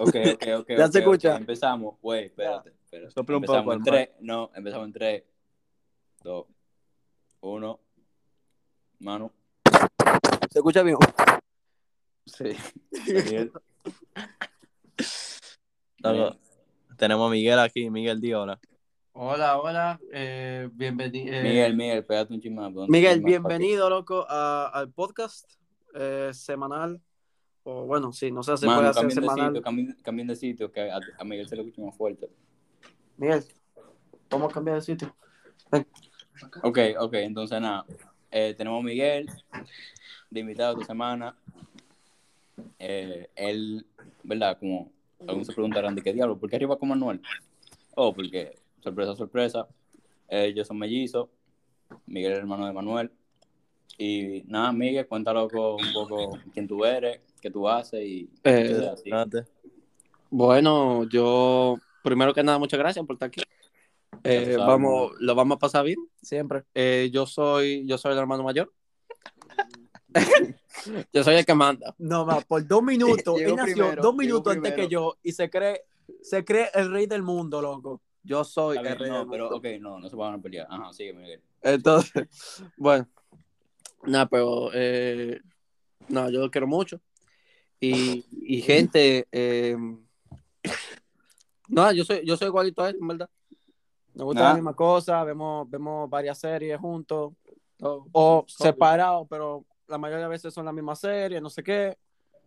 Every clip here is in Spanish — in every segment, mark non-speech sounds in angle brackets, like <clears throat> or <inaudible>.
Ok, <laughs> ok, ok. Ya ok, se escucha. ok, Empezamos. Güey, espérate. espérate. Sopla un empezamos poco, en. 3. No, empezamos en 3, 2, 1. Mano. ¿Se escucha bien? Sí. Loco, <laughs> tenemos a Miguel aquí, Miguel di hola. Hola, hola, eh, bienvenido. Miguel, Miguel, pégate un chismán. Miguel, bienvenido, loco, a- al podcast eh, semanal. O bueno, sí, no sé puede Mano, hacer cambien de sitio, cambien, de sitio, que a, a Miguel se le escucha más fuerte. Miguel, vamos a cambiar de sitio. Ok, ok, entonces nada. Eh, tenemos a Miguel, de invitado esta semana. Eh, él, ¿verdad? Como algunos se preguntarán de qué diablo, ¿por qué arriba con Manuel? Oh, porque, sorpresa, sorpresa, eh, yo soy mellizo, Miguel es hermano de Manuel. Y nada, Miguel, cuéntalo con un poco quién tú eres, qué tú haces y Eh. Bueno, yo, primero que nada, muchas gracias por estar aquí. Eh, vamos, lo vamos a pasar bien, siempre. Eh, yo soy, yo soy el hermano mayor. <laughs> yo soy el que manda. No, más por dos minutos. <laughs> Él nació primero, dos minutos antes que yo y se cree, se cree el rey del mundo, loco. Yo soy el rey no, del pero mundo. ok, no, no se van a pelear. Ajá, sigue, Miguel. Entonces, <laughs> bueno, nada, pero eh, no, yo lo quiero mucho. Y, y gente, eh, no, yo soy, yo soy igualito a él, en verdad. Nos gusta la misma cosa, vemos, vemos varias series juntos, o, o separados, pero la mayoría de veces son las mismas series, no sé qué.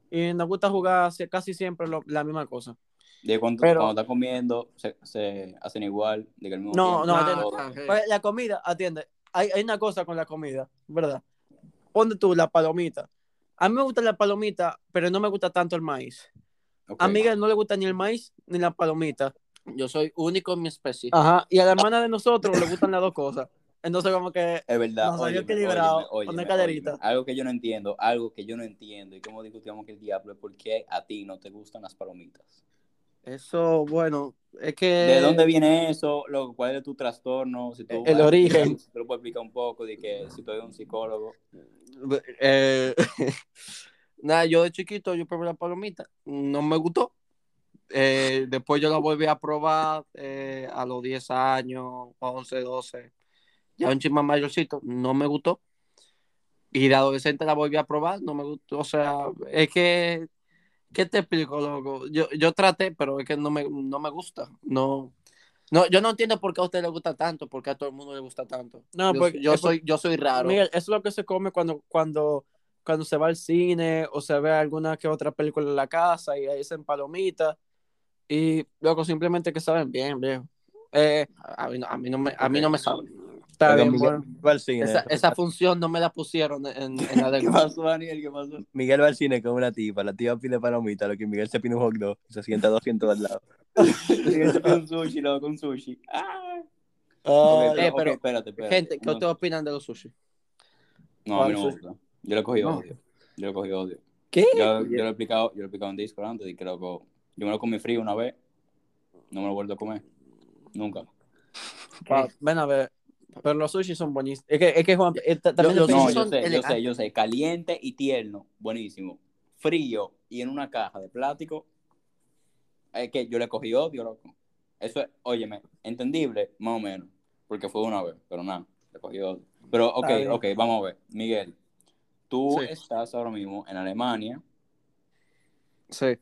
Y nos gusta jugar si- casi siempre lo- la misma cosa. De cuando, Pero- cuando estás comiendo, se, se hacen igual, de que mismo No, tiempo, no, ok. Pues, la comida, atiende. Hay, hay una cosa con la comida, ¿verdad? Ponte tú la palomita. A mí me gusta la palomita, pero no me gusta tanto el maíz. Ok. A Miguel no le gusta ni el maíz ni la palomita. Yo soy único en mi especie. Ajá. Y a la hermana de nosotros le gustan las dos cosas. Entonces, como que. Es verdad. Nos óyeme, equilibrado, óyeme, óyeme, una caderita. óyeme. Algo que yo no entiendo, algo que yo no entiendo, y como discutíamos que el diablo es por qué a ti no te gustan las palomitas. Eso, bueno, es que. ¿De dónde viene eso? Lo, ¿Cuál es tu trastorno? Si tú, El origen. <laughs> Si tú lo puedes explicar un poco, de que si tú eres un psicólogo. Eh, <laughs> nada, yo de chiquito yo probé la palomita, no me gustó. Eh, después yo la volví a probar eh, a los 10 años, 11, 12. Ya un chisme mayorcito, no me gustó. Y de adolescente la volví a probar, no me gustó. O sea, es que, ¿qué te explico, loco? Yo, yo traté, pero es que no me, no me gusta. No, no, yo no entiendo por qué a usted le gusta tanto, por qué a todo el mundo le gusta tanto. No, yo, porque- yo soy, yo soy raro. Miguel, eso es lo que se come cuando, cuando, cuando se va al cine o se ve alguna que otra película en la casa y ahí hacen palomitas. Y luego simplemente que saben bien, viejo. Eh, a, mí no, a, mí no me, a mí no me saben. Está Loco, bien, Miguel bueno. va al cine. Esa, esa función no me la pusieron en, en <laughs> la de ¿Qué pasó, Daniel? ¿Qué pasó? Miguel va al cine con una tipa, la tipa pide palomita, lo que Miguel se pide un hot dog se sienta 200 al lado. <laughs> Miguel se pide un sushi, luego con sushi. Ah. Ah, Ok, eh, pero, espérate, espérate. gente, ¿qué No, ustedes opinan de los sushi? No, a mí no me ¿Cuál gusta. Yo le cogí No. odio. Yo le cogí odio. ¿Qué? Yo, yo lo he explicado, yo lo he explicado en Discord antes y creo que yo me lo comí frío una vez. No me lo he vuelto a comer. Nunca. Ven a ver. Pero los sushi son buenísimos. Es que, es que Juan, eh, ta- también Los No, sushi yo son sé, yo sé, yo sé. Caliente y tierno. Buenísimo. Frío y en una caja de plástico. Es que yo le cogí odio, loco. Eso es, óyeme, entendible, más o menos. Porque fue una vez, pero nada, le cogí odio. Pero, ok, ok, vamos a ver. Miguel, tú Sí. estás ahora mismo en Alemania. Sí.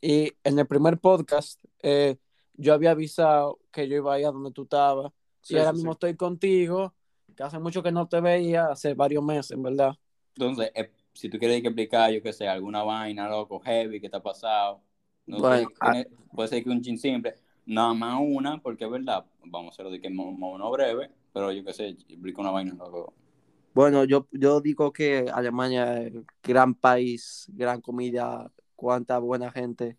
Y en el primer podcast, eh, yo había avisado que yo iba a ir a donde tú estabas. Sí, y ahora sí, mismo sí. estoy contigo, que hace mucho que no te veía, hace varios meses, en verdad. Entonces, eh, si tú quieres que explicar, yo qué sé, alguna vaina, loco, heavy, que te ha pasado. No sé, Bueno, ah. tiene- puede ser que un chin simple. Nada más una, porque es verdad, vamos a hacerlo de que mo- mo- no breve, pero yo qué sé, explica una vaina, loco. Bueno, yo, yo digo que Alemania es gran país, gran comida, cuánta buena gente.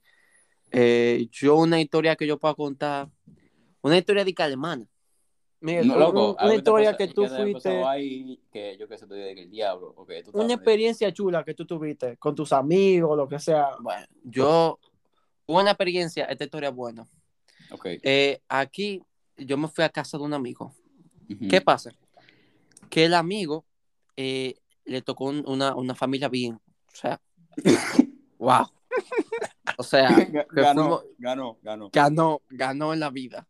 Eh, yo una historia que yo puedo contar, una historia de que alemana. Mira, No, un- loco, una historia pasa- que tú fuiste, pasado ahí, que yo qué sé, tú dices que el diablo, ok, tú una experiencia chula que tú tuviste con tus amigos, lo que sea. Bueno, yo, una experiencia, esta historia es buena. Ok. Eh, aquí yo me fui a casa de un amigo. ¿Qué pasa? Que el amigo eh, le tocó un- una, una familia bien. O sea, <laughs> wow. O sea, Ganó, fuimos- ganó, ganó. ganó, ganó en la vida.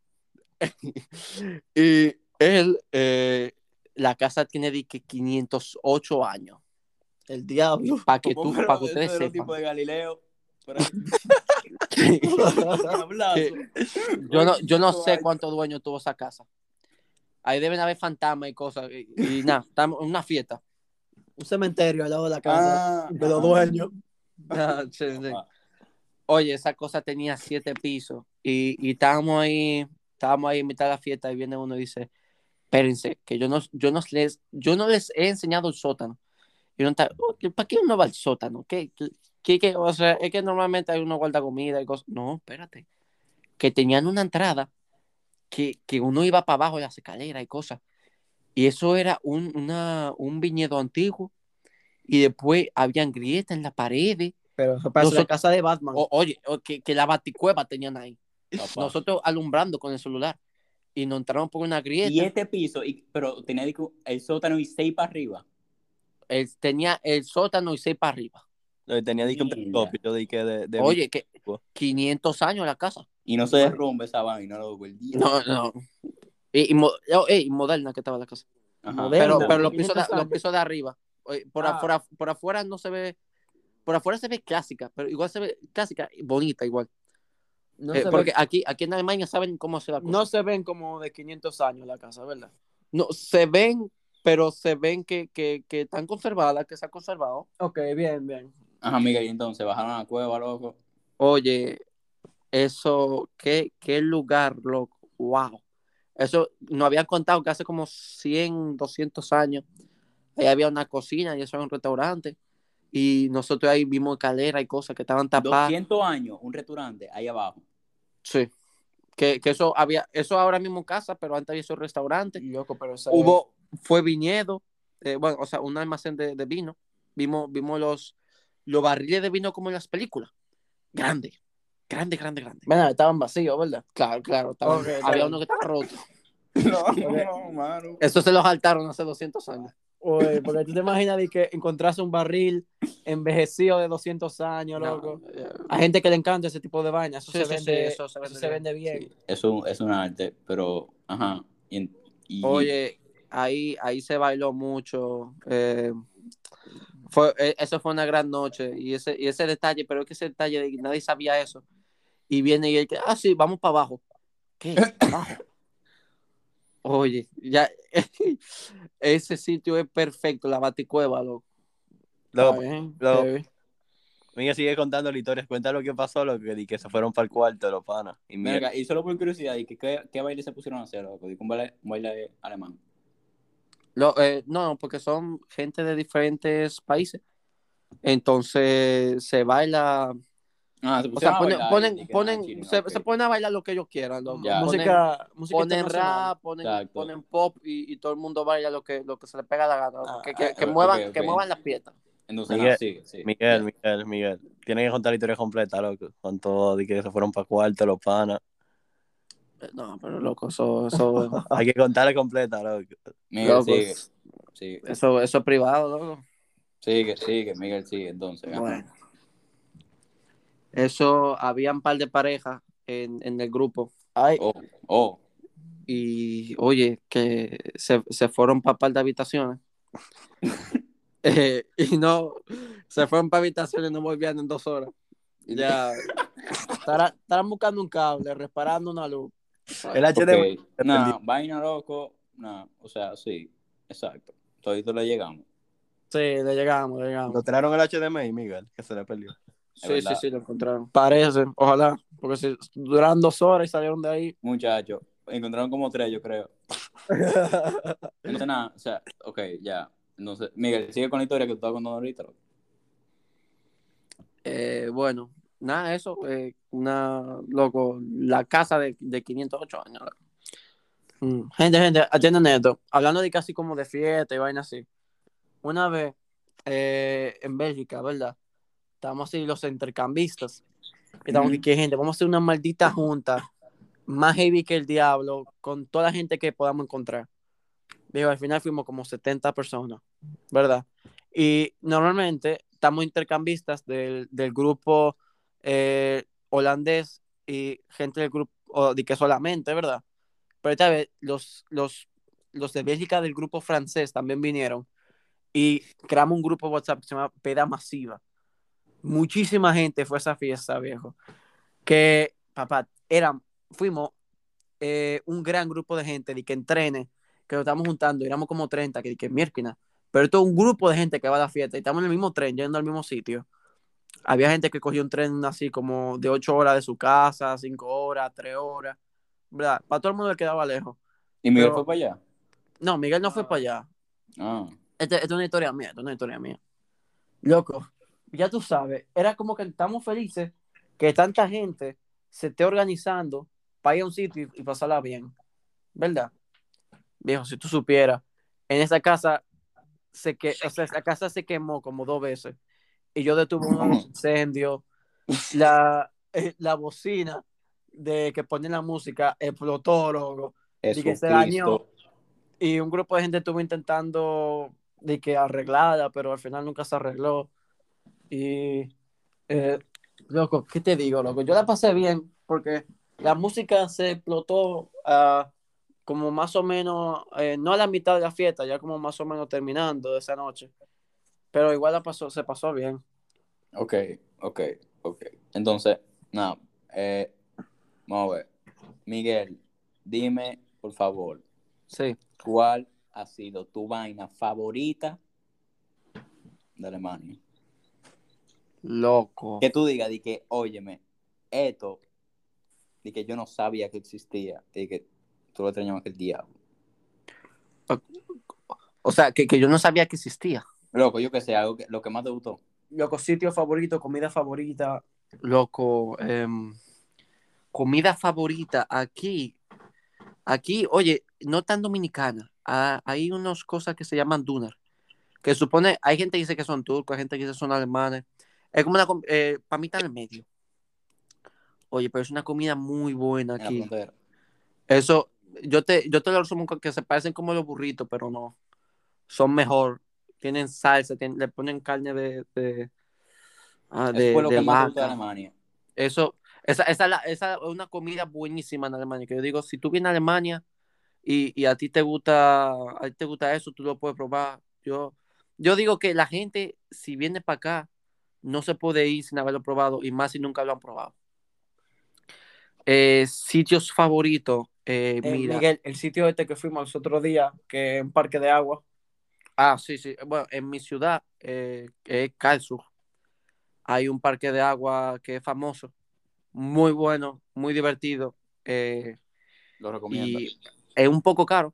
<laughs> y él, eh, la casa tiene de que 508 años. El diablo. Para que tú, para que ustedes sepan. tipo de Galileo. <laughs> Yo no, yo no sé cuántos dueños tuvo esa casa. Ahí deben haber fantasmas y cosas. Y, y nada, <laughs> estamos en una fiesta. Un cementerio al lado de la casa Ah, de los ah. dueños. Ah, sí, sí. Ah. Oye, esa cosa tenía siete pisos y, y estábamos ahí, estábamos ahí en mitad de la fiesta y viene uno y dice, espérense, que yo no, yo no les, yo no les he enseñado el sótano. Y uno está, "Oh, ¿para qué uno va al sótano? ¿Qué, qué, qué- o sea, es que normalmente hay uno guarda comida y cosas. No, espérate. Que tenían una entrada que, que uno iba para abajo de las escaleras y cosas. Y eso era un, una, un viñedo antiguo. Y después habían grietas en la pared. Pero eso parece la Nosotros- casa de Batman. O- oye, o que, que la baticueva tenían ahí. Papá. Nosotros alumbrando con el celular. Y nos entramos por una grieta. Siete pisos, y, pero tenía el sótano y seis para arriba. Él tenía el sótano y seis para arriba. Tenía de que de, de Oye, que vivo. 500 años la casa. Y no se derrumbe esa vaina, loco. El día. No, no. Y, y mo- oh, moderna que estaba la casa. Ajá. Pero, pero los, pisos de, 500 los pisos de arriba. por, Ah. afuera, por afuera no se ve. Por afuera se ve clásica, pero igual se ve clásica y bonita igual. No, Eh, se porque ven, aquí, aquí en Alemania saben cómo hacer la cosa. no se ven como de 500 años la casa, ¿verdad? No, se ven, pero se ven que, que, que están conservadas, que se han conservado. Ok, bien, bien. Ajá, amiga, y entonces bajaron a la cueva, loco. Oye, eso, qué, qué lugar, loco. Wow. Eso nos habían contado que hace como 100, 200 años ahí había una cocina y eso era un restaurante. Y nosotros ahí vimos escalera y cosas que estaban tapadas. 200 años, un restaurante ahí abajo. Sí. Que, que eso había, eso ahora mismo en casa, pero antes había esos restaurantes. Loco, pero se Hubo, fue viñedo, eh, bueno, o sea, un almacén de, de vino. Vimos, vimos los, los barriles de vino como en las películas. Grande, grande, grande, grande. Ven, estaban vacíos, ¿verdad? Claro, claro. había uno que estaba roto. <laughs> No, no, mano. Eso se los saltaron hace 200 años. Oye, porque tú te imaginas de que encontraste un barril envejecido de 200 años, loco. No, eh, A gente que le encanta ese tipo de vaina. Eso, Sí, se, sí, vende, sí, eso eso se se vende vende, bien. Eso es un arte, pero, ajá. Y, y- Oye, ahí, ahí se bailó mucho. eh, fue, eh, eso fue una gran noche. Y ese, y ese detalle, pero es que ese detalle, de que nadie sabía eso. Y viene y él que, ah, sí, vamos para abajo. ¿Qué? <coughs> ¿Abajo? Oye, ya, <laughs> ese sitio es perfecto, la baticueva, loco. Miguel sigue contando la historia. Cuenta lo que pasó, lo que, di que se fueron para el cuarto los panas. Y y solo por curiosidad, ¿y qué, qué, qué baile se pusieron a hacer, loco? Digo, un baile, un baile alemán. Lo- eh, no, porque son gente de diferentes países. Entonces se baila, Ah, se o sea, ponen, bailar, ponen, se, se ponen a bailar lo que ellos quieran. Ponen- Música, música ponen rap, ponen, Exacto. ponen pop y, y todo el mundo baila lo que, lo que se le pega la gana. Ah, que, que, que muevan, que muevan las piernas. Entonces, Miguel, sí, sí. Miguel, Miguel, Miguel. Tienes que contar la historia completa, loco. Con todo, de que se fueron para cuarto los panas. Eh, No, pero loco, eso, eso, <laughs> Hay que contarla completa, loco. Miguel, loco, sigue, sigue, eso, eso es privado, loco. sigue, sigue, Miguel, sigue, entonces. Bueno. Eso, había un par de parejas en, en el grupo. Ay, Oh, oh, y oye, que se, se fueron para par de habitaciones. <laughs> Eh, y no, se fueron para habitaciones y no volvían en dos horas. Ya, estará- estarán buscando un cable, reparando una luz. El HDMI. ok. Nah, vaina loco, nah, o sea, sí, exacto. Todito le llegamos. Sí, le llegamos, le llegamos. Lo trajeron el HDMI, Miguel, que se le perdió. Sí, verdad. sí, sí, lo encontraron. Parece, ojalá. Porque si duraron dos horas y salieron de ahí. Muchachos, encontraron como tres, yo creo. <laughs> Entonces, nada, o sea, ok, ya. Entonces, Miguel, sigue con la historia que tú estabas contando ahorita. Eh, bueno, nada, eso, eh, una, loco, la casa de, de 508 años. Mm. Gente, gente, atiendan esto. Hablando de casi como de fiesta y vaina así. Una vez eh, en Bélgica, ¿verdad? Estábamos así los intercambistas. Y estábamos Ujú. que gente, vamos a hacer una maldita junta más heavy que el diablo con toda la gente que podamos encontrar. Digo, al final fuimos como 70 personas, ¿verdad? Y normalmente estamos intercambistas del, del grupo, eh, holandés y gente del grupo, o de que solamente, ¿verdad? Pero esta vez los, los, los de Bélgica del grupo francés también vinieron y creamos un grupo WhatsApp que se llama Peda Masiva. Muchísima gente fue a esa fiesta, viejo. Que, papá, eran, fuimos eh, un gran grupo de gente de que entrene, que nos estamos juntando, éramos como 30, que, que miérquina. Pero esto es un grupo de gente que va a la fiesta y estamos en el mismo tren, yendo al mismo sitio. Había gente que cogió un tren así como de 8 horas de su casa, 5 horas, 3 horas. ¿Verdad? Para todo el mundo le quedaba lejos. ¿Y Miguel Pero- fue para allá? No, Miguel no fue para allá. Ah. Esta esta es una historia mía, esta es una historia mía. Loco, ya tú sabes, era como que estamos felices que tanta gente se esté organizando para ir a un sitio y, y pasarla bien. ¿Verdad? Viejo, si tú supieras, en esa casa se que, o sea, esa casa se quemó como dos veces. Y yo detuve un <clears throat> incendio. La, eh, la bocina de que ponen la música explotó, loco Eso, que se dañó. y un grupo de gente estuvo intentando de que arreglarla, pero al final nunca se arregló. Y, eh, loco, ¿qué te digo, loco? Yo la pasé bien porque la música se explotó ah, como más o menos, eh, no a la mitad de la fiesta, ya como más o menos terminando de esa noche. Pero igual la pasó, se pasó bien. Ok, ok, ok. Entonces, nada, eh, vamos a ver. Miguel, dime, por favor, Sí. ¿cuál ha sido tu vaina favorita de Alemania? Loco. Que tú digas, de que, óyeme, esto, de que yo no sabía que existía, y que tú lo extrañabas que el diablo. O sea, que, que yo no sabía que existía. Loco, yo que sé, algo que, lo que más te gustó. Loco, sitio favorito, comida favorita. Loco, em, comida favorita. Aquí, aquí, oye, no tan dominicana. Ah, hay unas cosas que se llaman dunar. Que supone, hay gente que dice que son turcos, hay gente que dice que son alemanes. Es como una, eh, para mí está en el medio. Oye, pero es una comida muy buena aquí. Eso, yo te, yo te lo resumo que se parecen como los burritos, pero no. Son mejor. Tienen salsa, tienen- le ponen carne de, de, ah, Eso de- lo de de vaca. Alemania. Eso, esa, esa, es la- esa es una comida buenísima en Alemania. Que yo digo, si tú vienes a Alemania y, y a ti te gusta, a ti te gusta eso, tú lo puedes probar. Yo, yo digo que la gente, si viene para acá, no se puede ir sin haberlo probado, y más si nunca lo han probado. Eh, sitios favoritos, eh, Eh, mira. Miguel, el sitio este que fuimos los otros días, que es un parque de agua. Ah, sí, sí. Bueno, en mi ciudad, eh, que es hay un parque de agua que es famoso, muy bueno, muy divertido, eh, Lo recomiendo. y es un poco caro,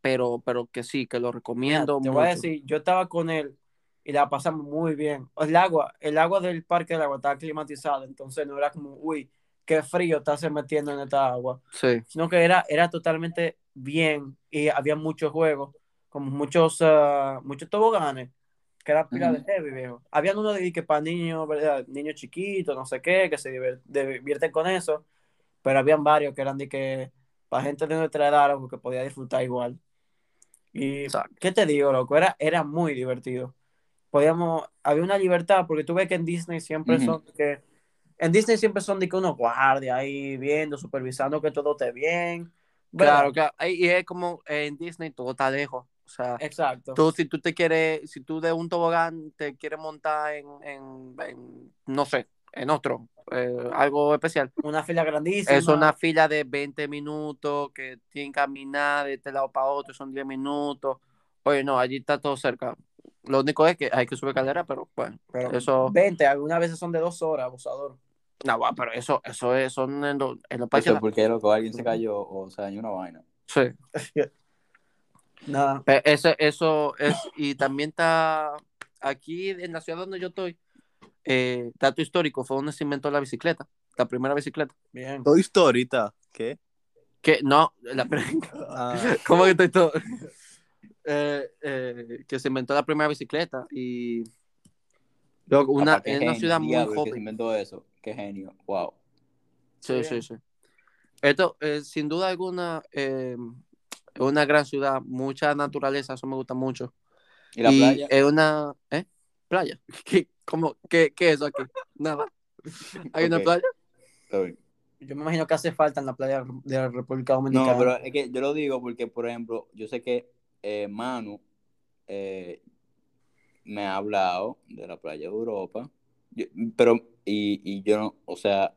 pero, pero que sí, que lo Mira, recomiendo te voy a decir, yo estaba con él y la pasamos muy bien. El agua, el agua del parque del agua estaba climatizada, entonces no era como, uy, qué frío estarse metiendo en esta agua, Sí, sino que era, era totalmente bien y había muchos juegos, como muchos, ah, muchos toboganes, que era pila de heavy, viejo. Habían uno de que para niños, ¿verdad? Niños chiquitos, no sé qué, que se divierten con eso, pero habían varios que eran de que para gente de nuestra edad, que podía disfrutar igual. Y, Exacto. ¿qué te digo, loco? Era, era muy divertido. Podíamos, había una libertad, porque tú ves que en Disney siempre Ujú. son que, en Disney siempre son de que unos guardias ahí viendo, supervisando que todo esté bien. claro, claro. Y es como en Disney todo está lejos. O sea, Exacto. tú si tú te quieres, si tú de un tobogán te quieres montar en, en, en, no sé, en otro, eh, algo especial. Una fila grandísima. Es una fila de 20 minutos que tienen que caminar de este lado para otro, son 10 minutos. Oye, no, allí está todo cerca. Lo único es que hay que subir calera, pero bueno, Pero eso. 20, algunas veces son de dos horas, abusador. No, va, pero eso, eso es, son en, los- en los parques. Eso es porque, loco, alguien se cayó o se dañó una vaina. Sí. Nada. Pe- Eso, eso es, y también está aquí en la ciudad donde yo estoy, eh, dato histórico, fue donde se inventó la bicicleta, la primera bicicleta. Bien. Story, ¿ta? ¿qué? Que no, la, Ah, <laughs> ¿cómo que estoy todo? Eh, eh, que se inventó la primera bicicleta y luego una, Papá, en una genio, ciudad muy diablo, que se joven. inventó eso. Qué genio. Wow. Sí, Sí. sí, sí. Esto, eh, sin duda alguna, eh, es una gran ciudad, mucha naturaleza, eso me gusta mucho. ¿Y la y playa? es una, ¿eh? Playa. <laughs> ¿Qué, cómo, qué, qué es eso aquí? Nada. <laughs> ¿Hay una Ok. playa? Está bien. Yo me imagino que hace falta en la playa de la República Dominicana. No, pero es que yo lo digo porque, por ejemplo, yo sé que eh, Manu eh, me ha hablado de la playa de Europa, Yo- pero, y, y yo no, o sea,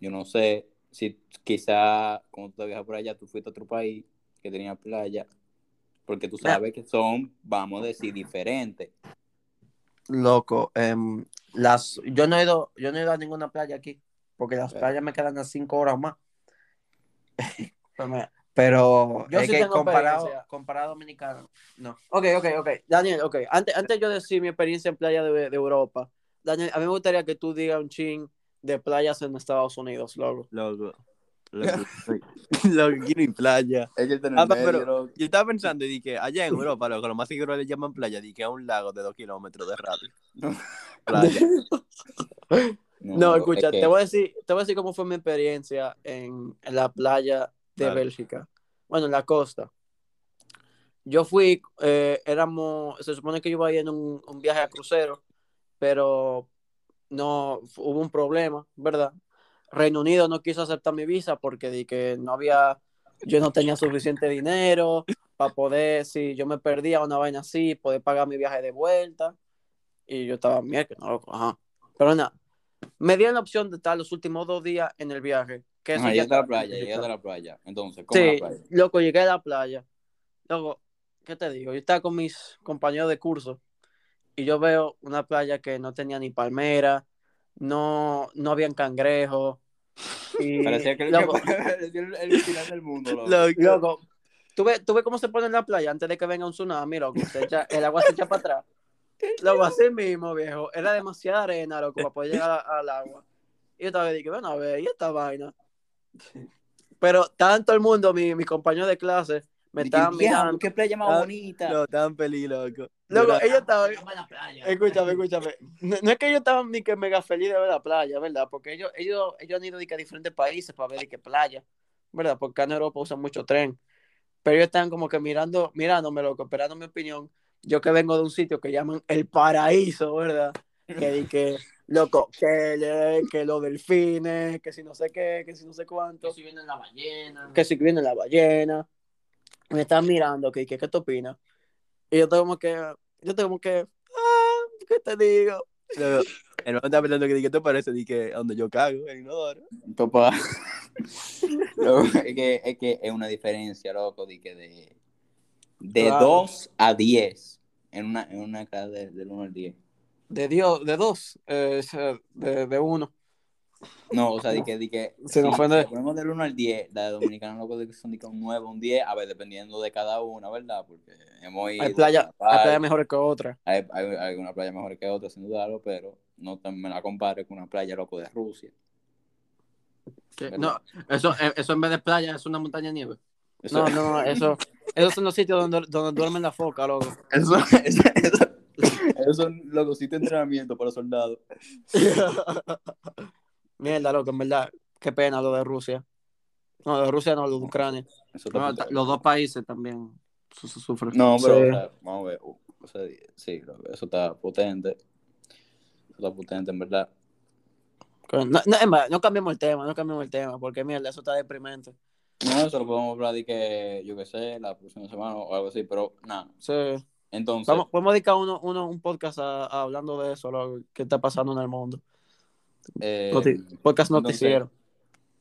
yo no sé si quizá cuando tú te viajas por allá, tú fuiste a otro país que tenía playa, porque tú sabes que son, vamos a decir, diferentes. Loco, em, las, yo no he ido, yo no he ido a ninguna playa aquí, porque las playas me quedan a cinco horas o más. Pero Yo es sí que tengo comparado, comparado a Dominicano, no. Ok, ok, ok. Daniel, ok. Antes, antes yo decir mi experiencia en playa de, de Europa, Daniel, a mí me gustaría que tú digas un ching de playas en Estados Unidos, loco. Loco. <laughs> Loco, loco, quiero ir playa. Que Ah, pero yo estaba pensando y dije, allá en Europa, loco, lo más seguro le llaman playa, dije a un lago de dos kilómetros de radio. Playa. <laughs> No, escucha, es que- te, voy a decir, te voy a decir cómo fue mi experiencia en, en la playa de. Bélgica. Bueno, en la costa. Yo fui, eh, éramos, se supone que yo iba a ir en un, un viaje a crucero, pero no, hubo un problema, ¿verdad? Reino Unido no quiso aceptar mi visa porque di que no había, yo no tenía suficiente dinero para poder, si yo me perdía una vaina así, poder pagar mi viaje de vuelta. Y yo estaba, mierda, no, loco, ajá. Pero nada, me dieron la opción de estar los últimos dos días en el viaje. Que Ajá, llegaste a la playa, llegaste a la playa. Entonces, ¿cómo Sí, la playa? loco, llegué a la playa. Loco, ¿qué te digo? Yo estaba con mis compañeros de curso y yo veo una playa que no tenía ni palmera, no, no habían cangrejos. Y, <laughs> Parecía que loco, <laughs> parecía el, el final del mundo, <laughs> loco. Loco. loco, ¿tú ves, tú ves cómo se pone en la playa antes de que venga un tsunami, loco? Se echa- el agua se echa para atrás. Loco, así mismo, viejo. Era demasiada arena, loco, para poder llegar a- al agua. Y yo estaba dije, bueno, a ver, ¿y esta vaina? Pero tanto el mundo, mi, mi compañero de clase, me estaban "Diablo, mirando. qué playa más Ah, bonita. No, tan feliz, loco. Llorando. ellos estaban. Escúchame, escúchame. No, no es que ellos estaban ni que mega felices de ver la playa, ¿verdad? Porque ellos, ellos, ellos han ido de que a diferentes países para ver de qué playa, ¿verdad? Porque acá en Europa usan mucho tren. Pero ellos están como que mirando, mirándome, loco, esperando mi opinión. Yo que vengo de un sitio que llaman El Paraíso, ¿verdad? Que di que, loco, que, que los delfines, que si no sé qué, que si no sé cuánto. si viene la ballena. que si viene la ballena. Me están mirando, que, que, ¿qué te opinas? Y yo tengo que, yo tengo que, ah, ¿qué te digo? El mamá estaba pensando que, ¿qué te parece? Dije, donde yo cago, en inodoro. Papá. <laughs> Es, que, es que es una diferencia, loco, de que de, de Claro. 2 a 10 en una, en una escala de- del 1 al 10. De Dios, de dos, eh, de, de uno. No, o sea, de que, de que <laughs> Se nos fue de- si ponemos del 1 al 10, la de Dominicana, loco, de que son de que un 9, un 10, a ver, dependiendo de cada una, ¿verdad? Porque hemos ido. Hay playa, hay playa mejores que otra. hay, hay, hay una playa mejor que otra, sin dudarlo, pero no te- me la compare con una playa, loco, de Rusia. ¿verdad? No, eso, eh, eso en vez de playa es una montaña de nieve. Eso- No, no, eso, esos son los sitios donde, donde duermen la foca, loco. <laughs> Eso, eso, eso, esos son los sitios de entrenamiento para soldados. <laughs> Mierda, loco, en verdad, qué pena lo de Rusia. No, de Rusia no, lo de Ucrania. Eso está No, los dos países también su- su- sufren. No, pero, Sí. o sea, vamos a ver. uh, o sea, sí, eso está potente. Eso está potente, en verdad. No, no, es más, no cambiemos el tema, no cambiemos el tema, porque mierda, eso está deprimente. No, eso lo podemos hablar de que, yo qué sé, la próxima semana o algo así, pero nada. Sí. Entonces, Vamos, podemos dedicar uno, uno, un podcast a, a hablando de eso, lo que está pasando en el mundo. eh, podcast entonces, noticiero.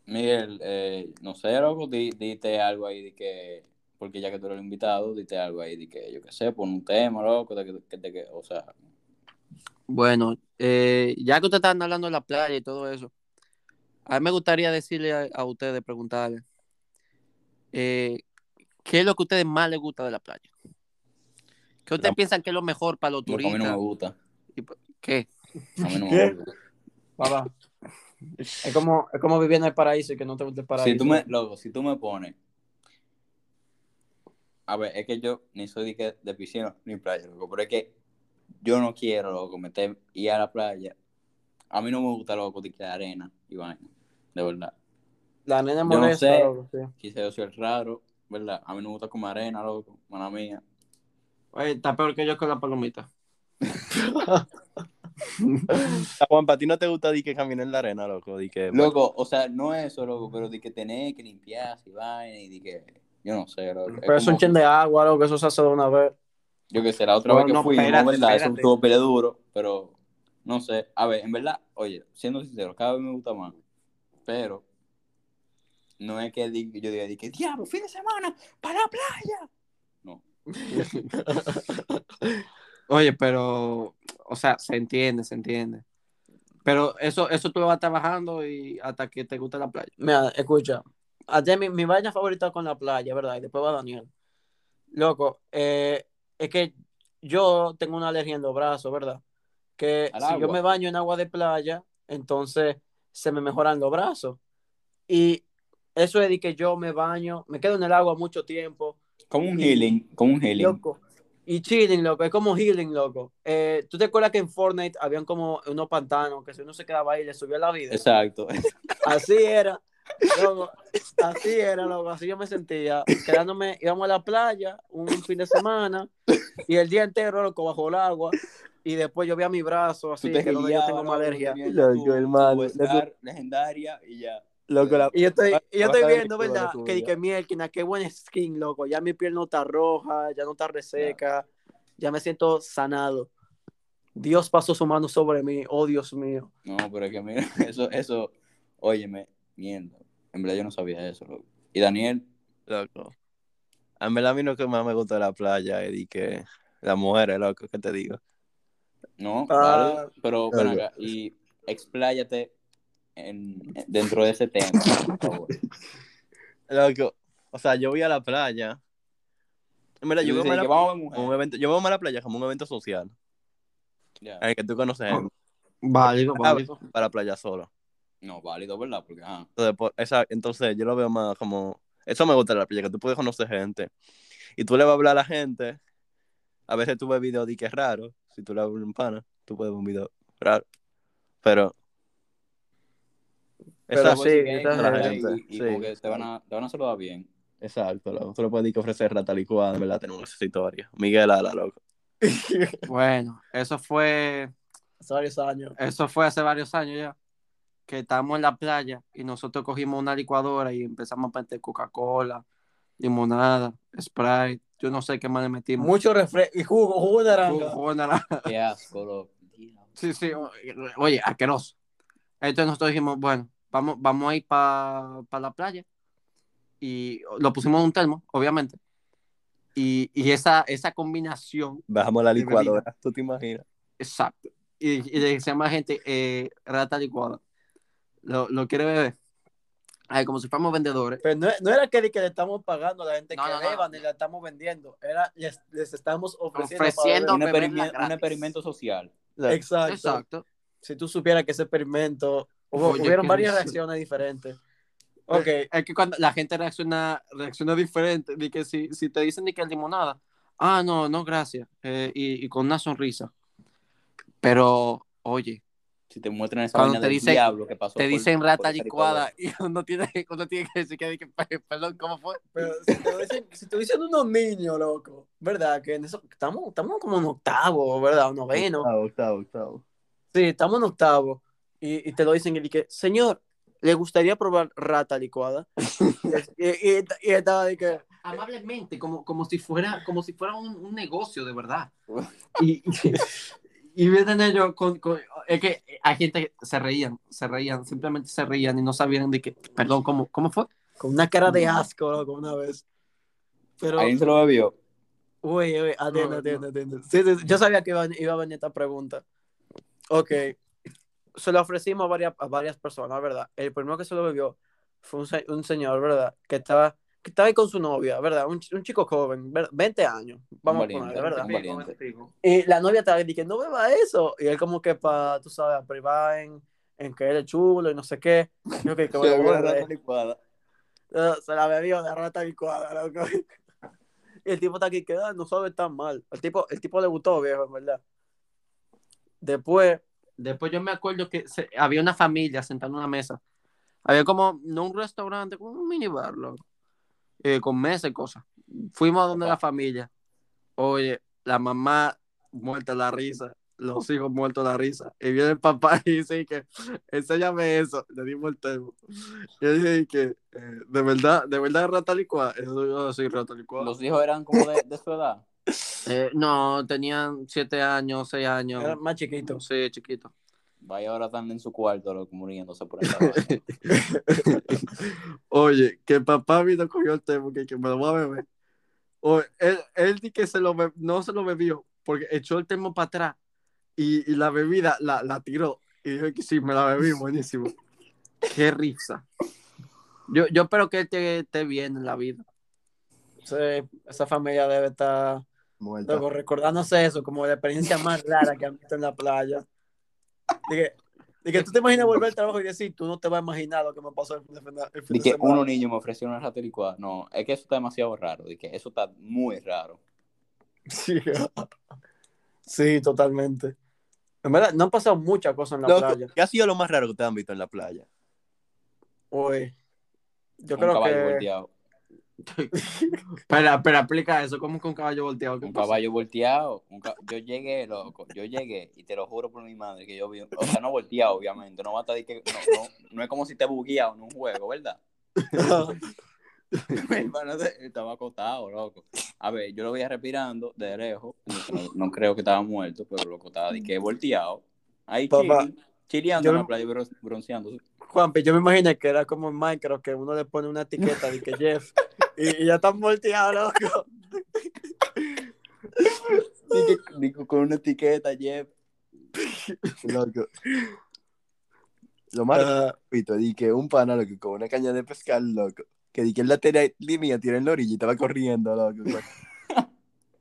Miguel, eh, no sé, loco, di- dite algo ahí de que, porque ya que tú eres el invitado, dite algo ahí de que, yo qué sé, pon un tema, loco, de que, de que- o sea, Bueno, eh, ya que ustedes están hablando de la playa y todo eso, a mí me gustaría decirle a, a ustedes, preguntarles, eh, ¿qué es lo que a ustedes más les gusta de la playa? ¿Qué ustedes La- piensan que es lo mejor para los lo que a mí no me turistas? gusta. ¿Qué? A mí no ¿Qué? me gusta. Papá. Es como, es como vivir en el paraíso y que no te gusta el paraíso. Si tú me, loco, si tú me pones, a ver, es que yo ni soy de, de piscina ni playa, loco, pero es que yo no quiero, loco, meter, ir a la playa. A mí no me gusta, loco, de que la arena y vaina, de verdad. La nena Yo no molesta, sé. loco, sí. Quizá yo soy el raro, ¿verdad? A mí no me gusta comer arena, loco, mala mía. Oye, está peor que yo con la palomita. <laughs> A Juan, ¿para ti no te gusta di que caminar en la arena, loco? Di que, Loco, o sea, no eso, loco, pero de que tener que limpiarse y vaina y de que, yo no sé, loco. Pero es un como chen de agua, lo que eso se hace de una vez. Yo que sé, la otra No, vez que no, fui, espérate, no, ¿verdad? Eso espérate. estuvo pele duro, pero no sé. A ver, en verdad, oye, siendo sincero, cada vez me gusta más. Pero no es que di- yo diga, di que diablo, fin de semana, para la playa. <laughs> Oye, pero, o sea, se entiende, se entiende. Pero eso, eso tú lo vas trabajando y hasta que te guste la playa. Mira, escucha. Ayer mi, mi vaina favorita con la playa, ¿verdad? Y después va Daniel. Loco, eh, es que yo tengo una alergia en los brazos, ¿verdad? Que Al si yo me baño en agua de playa, entonces se me mejoran los brazos. Y eso es de que yo me baño, me quedo en el agua mucho tiempo, Como un healing, como un healing. loco. Y chilling, loco, es como healing, loco. Eh, ¿Tú te acuerdas que en Fortnite habían como unos pantanos que si uno se quedaba ahí le subía la vida? Exacto. <laughs> Así era. Loco, así era, loco, así yo me sentía. Quedándome, íbamos a la playa un fin de semana y el día entero, loco, bajo el agua. Y después yo veía mi brazo, así, que donde yo tengo loco, alergia. Loco, hermano, legendaria y ya. Loco, la... Y yo estoy, y yo estoy a viendo, ¿verdad? Que dije, mierda, qué buen skin, loco. Ya mi piel no está roja, ya no está reseca, ya me siento sanado. Dios pasó su mano sobre mí, oh Dios mío. No, pero es que mira, <laughs> eso, eso, óyeme, miento. En verdad yo no sabía eso, loco. Y Daniel, Loco. En verdad, a mí lo que más me gusta de la playa es que las mujeres, loco, ¿qué te digo? no, Ah. vale, pero ven Algo. acá, y expláyate en, dentro de ese tema, por favor. <laughs> Loco, o sea, yo voy a la playa. Verdad, yo veo vamos a un evento, yo veo la playa como un evento social. En el que tú conoces gente. Válido, válido. para la playa solo. No, válido, ¿verdad? Porque, ajá. Entonces, por- esa, entonces yo lo veo más como... Eso me gusta de la playa, que tú puedes conocer gente. Y tú le vas a hablar a la gente. A veces tú ves videos de que es raro. Si tú le hablas a un pana, tú puedes ver un video raro. Pero... Pero Exacto, sí, gay, gente, y, y sí. como que te van a, te van a saludar bien. exacto. loco. Tú le puedes decir que ofrecer rata licuada, en verdad, tenemos esa historia. Miguel Ala, loco. <laughs> Bueno, eso fue, hace varios años. eso fue hace varios años ya. Que estábamos en la playa y nosotros cogimos una licuadora y empezamos a meter Coca-Cola, limonada, Sprite. Yo no sé qué más le metimos. Mucho refresco y jugo, jugo de naranja. jugo de naranja. Qué asco, loco. Sí, sí, oye, asqueroso. Entonces nosotros dijimos, bueno, vamos, vamos a ir para la playa. Y lo pusimos en un termo, obviamente. Y, y esa, esa combinación, Bajamos la bebida. licuadora, ¿tú te imaginas? exacto. Y, y le decíamos a la gente, eh, rata licuada. ¿Lo, lo quiere beber? Ay, como si fuéramos vendedores. Pero no, no era que, que le estamos pagando a la gente No, que no, no, beba, no. ni la estamos vendiendo. Era, les, les estamos ofreciendo. Ofreciendo. Un, beberla experiment- un experimento social. Exacto. Exacto. Si tú supieras que ese experimento. Hubo, Oye, hubieron varias reacciones diferentes. Ok. Es que cuando la gente reacciona, reacciona diferente, de que si, si te dicen de que es limonada, ah, no, no, gracias, eh, y, y con una sonrisa. Pero, oye, Si te muestran esa Cuando vaina te del dicen- diablo que pasó. te por- dicen por rata licuada y <laughs> uno tiene, uno tiene que decir que, que, perdón, ¿cómo fue? Pero si te dicen, si te dicen unos niños, loco, ¿verdad? Que en eso, estamos, estamos como en octavo, ¿verdad? O noveno. Octavo, octavo, octavo. Sí, estamos en octavo. Y, y te lo dicen y que, señor, ¿le gustaría probar rata licuada? y, y, y- y estaba de que, Amablemente, como, como si fuera, como si fuera un, un negocio de verdad. <laughs> Y, y, y vienen ellos con, con- es que hay gente que se reían, se reían, simplemente se reían y no sabían de qué, perdón, ¿cómo, cómo fue? con una cara de asco, loco, una vez. Pero, ¿Alguien se lo bebió? uy, uy, atiende, No, atiende, atiende. Sí, sí, sí, yo sabía que iba, iba a venir esta pregunta. Ok. Se lo ofrecimos a varias, a varias personas, ¿verdad? El primero que se lo bebió fue un, se- un señor, ¿verdad? Que estaba, que estaba ahí con su novia, ¿verdad? Un, un chico joven, ¿verdad? 20 años, vamos valiente, a ponerle, ¿verdad? valiente. Y la novia estaba diciendo, no beba eso. Y él como que para, tú sabes, privar en, en que él es chulo y no sé qué. Yo que, que <laughs> Se la rata eh. licuada. Eh, se la bebió de rata licuada, loco. <laughs> Y el tipo está aquí que ah, no sabe tan mal. El tipo, el tipo le gustó, viejo, en verdad. Después, Después yo me acuerdo que se- había una familia sentada en una mesa. Había como, no un restaurante, como un minibar, loco. Eh, con mesa y cosas. Fuimos a donde la familia. Oye, la mamá muerta la risa. los hijos muertos la risa. Y viene el papá y dice que, enséñame eso. Le dimos el termo. Y dije que, eh, de verdad, de verdad rata licuada. Eso yo soy rata licuada. Los hijos eran como de, de su edad. Eh, no, tenían siete años, seis años. Era más chiquito. Sí, chiquito. Vaya, ahora están en su cuarto, loco, muriéndose por vaina. <laughs> Oye, que el papá vino cogió el termo, que, que me lo voy a beber. Oye, él, él di que se lo be- no se lo bebió, porque echó el termo para atrás y, y la bebida la, la tiró. Y dijo que sí, me la bebí, buenísimo. Qué risa. Yo, yo espero que él te- esté bien en la vida. Sí, esa familia debe estar Muerta. luego recordándose eso como la experiencia más rara que han visto en la playa. Dije, que tú te imaginas volver al trabajo y decir, tú no te vas a imaginar lo que me pasó el fin de, el fin De de que semana. unos niños me ofrecieron una rata licuada. No, es que eso está demasiado raro. Que eso está muy raro. Sí. Sí, totalmente. En verdad, no han pasado muchas cosas en la playa. ¿Qué ha sido lo más raro que te han visto en la playa? Uy, yo un creo que... volteado. <laughs> Espera, espera, explica eso. ¿Cómo que un caballo volteado? ¿Qué Un pasa? caballo volteado. un ca- Yo llegué, loco. Yo llegué y te lo juro por mi madre que yo vi. O sea, no volteado, obviamente. No va a estar que. No, no, no es como si te bugueado en un juego, ¿verdad? <laughs> Mi hermano se- estaba acostado, loco. A ver, yo lo veía respirando de lejos. No, no creo que estaba muerto, pero loco estaba de que volteado. Ahí Papá, chileando yo en la playa bron- bronceándose. Juanpi, yo me imaginé que era como en Minecraft, que uno le pone una etiqueta de que Jeff, y, y ya están volteados, loco. Digo, con una etiqueta, Jeff. Loco. Lo más Ah, rapidito, di que un pana, loco, con una caña de pescar, loco. Que di que él la tenía tiró en la orilla y estaba corriendo, <laughs> loco.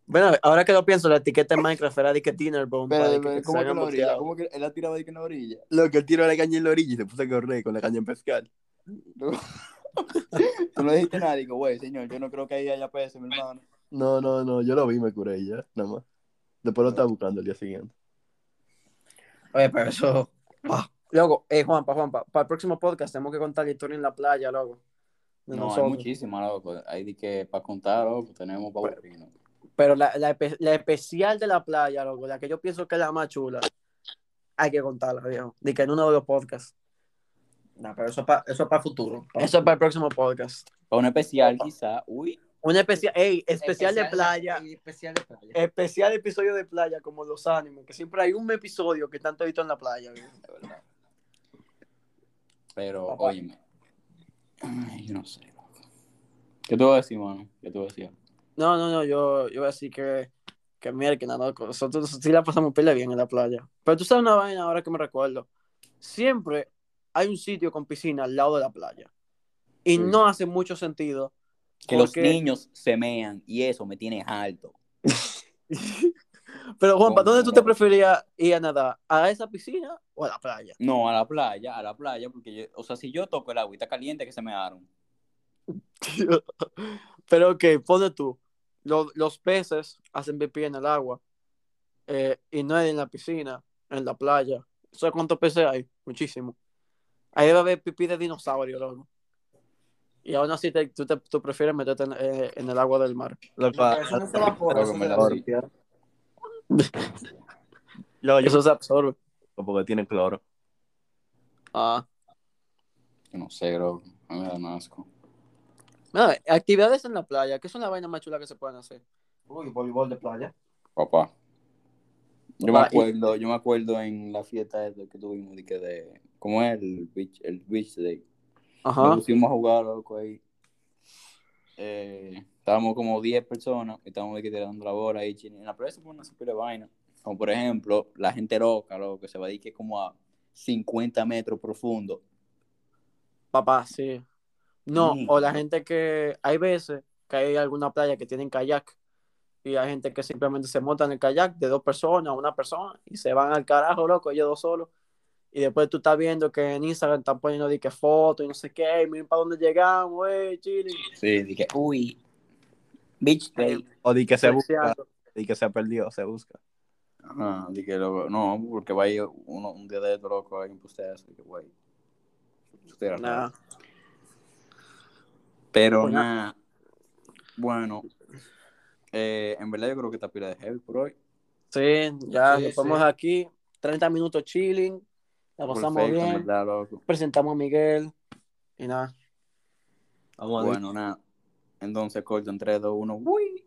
bueno, ahora que lo pienso, la etiqueta en Minecraft era de que Dinner ¿cómo que en la orilla? ¿Cómo que él la tiraba de que en la orilla? Loco, él tiró la caña en la orilla y se puso a correr con la caña en pescar. <laughs> Tú no dijiste nada, digo, güey, señor, yo no creo que ahí haya peces, mi hermano. No, no, no, yo lo vi me curé y ya, nada más. Después lo estaba buscando el día siguiente. Oye, pero eso. Ah, Luego, eh, Juanpa, Juanpa, para el próximo podcast tenemos que contar la historia en la playa, luego. De No, hay muchísimas, loco. Hay de que para contar, loco, tenemos para aburrirnos. Pero la, la, la especial de la playa, loco, la que yo pienso que es la más chula, hay que contarla, viejo. De que en uno de los podcasts. No, pero eso es para eso es para futuro. Eso es para el próximo podcast. Para un especial, quizá, uy, Un especial, ey, especial, de playa. Especial de playa. Especial episodio de playa, como los animes, que siempre hay un episodio que están toditos en la playa. viejo. de verdad. Pero, Papá. óyeme. Ay, yo no sé, loco. ¿Qué te voy a decir, mano? ¿Qué te voy a decir? No, no, no, yo, yo voy a decir que, que mierda, loco. Nosotros sí la pasamos pila bien en la playa. Pero tú sabes una vaina ahora que me recuerdo. Siempre hay un sitio con piscina al lado de la playa. Y Sí. no hace mucho sentido. Que los niños se mean y eso me tiene alto. <laughs> Pero Juanpa. ¿dónde tú te preferías ir a nadar? ¿A esa piscina o a la playa? No, a la playa, a la playa, porque yo, o sea, si yo toco el agua y está caliente, que se me aron. <laughs> Pero ok, pone tú. Los, los peces hacen pipí en el agua. eh, y no es en la piscina, en la playa. ¿Sabes cuántos peces hay? Muchísimo. Ahí debe haber pipí de dinosaurio, loco. Y aún así te- tú, te- tú prefieres meterte en, eh, en el agua del mar. Loco, Eso no se evapora, eso que. Loco, <laughs> yo Eso se absorbe. porque tiene cloro. Ah. No sé, bro. A mí me da asco. Nada, actividades en la playa. ¿Qué son las vainas más chulas que se pueden hacer? Uy, voleibol de playa. Papá. Yo me acuerdo, yo me acuerdo en la fiesta esta que tuvimos, de que de, ¿cómo es el beach, el beach day? Ajá. Nos pusimos a jugar, loco, ahí. Eh, estábamos como 10 personas y estábamos de que tirando la bola ahí. En la playa se ponen una super de vaina. Como por ejemplo, la gente loca, loco, que se va a que como a 50 metros profundo. Papá, sí. No, Mm. o la gente que hay veces que hay alguna playa que tienen kayak y hay gente que simplemente se monta en el kayak de dos personas, una persona y se van al carajo, loco, ellos dos solos. Y después tú estás viendo que en Instagram están poniendo de que fotos y no sé qué, y miren para dónde llegamos, güey, chile. Sí, dije, uy, beach day. O di que se busca, di que se perdió, se busca. Ajá, dije, loco, no, porque va a ir uno, un día de esto, loco, alguien postea eso, dije, güey. Nah. Pero Pues nada, bueno, eh, en verdad yo creo que está pila de heavy por hoy. Sí, ya Sí, nos ponemos sí. aquí, 30 minutos chilling, la pasamos Perfecto, en bien, verdad, loco. presentamos a Miguel y nada. Vamos a. Bueno, nada. Entonces, corto en 3, 2, 1. ¡Uy!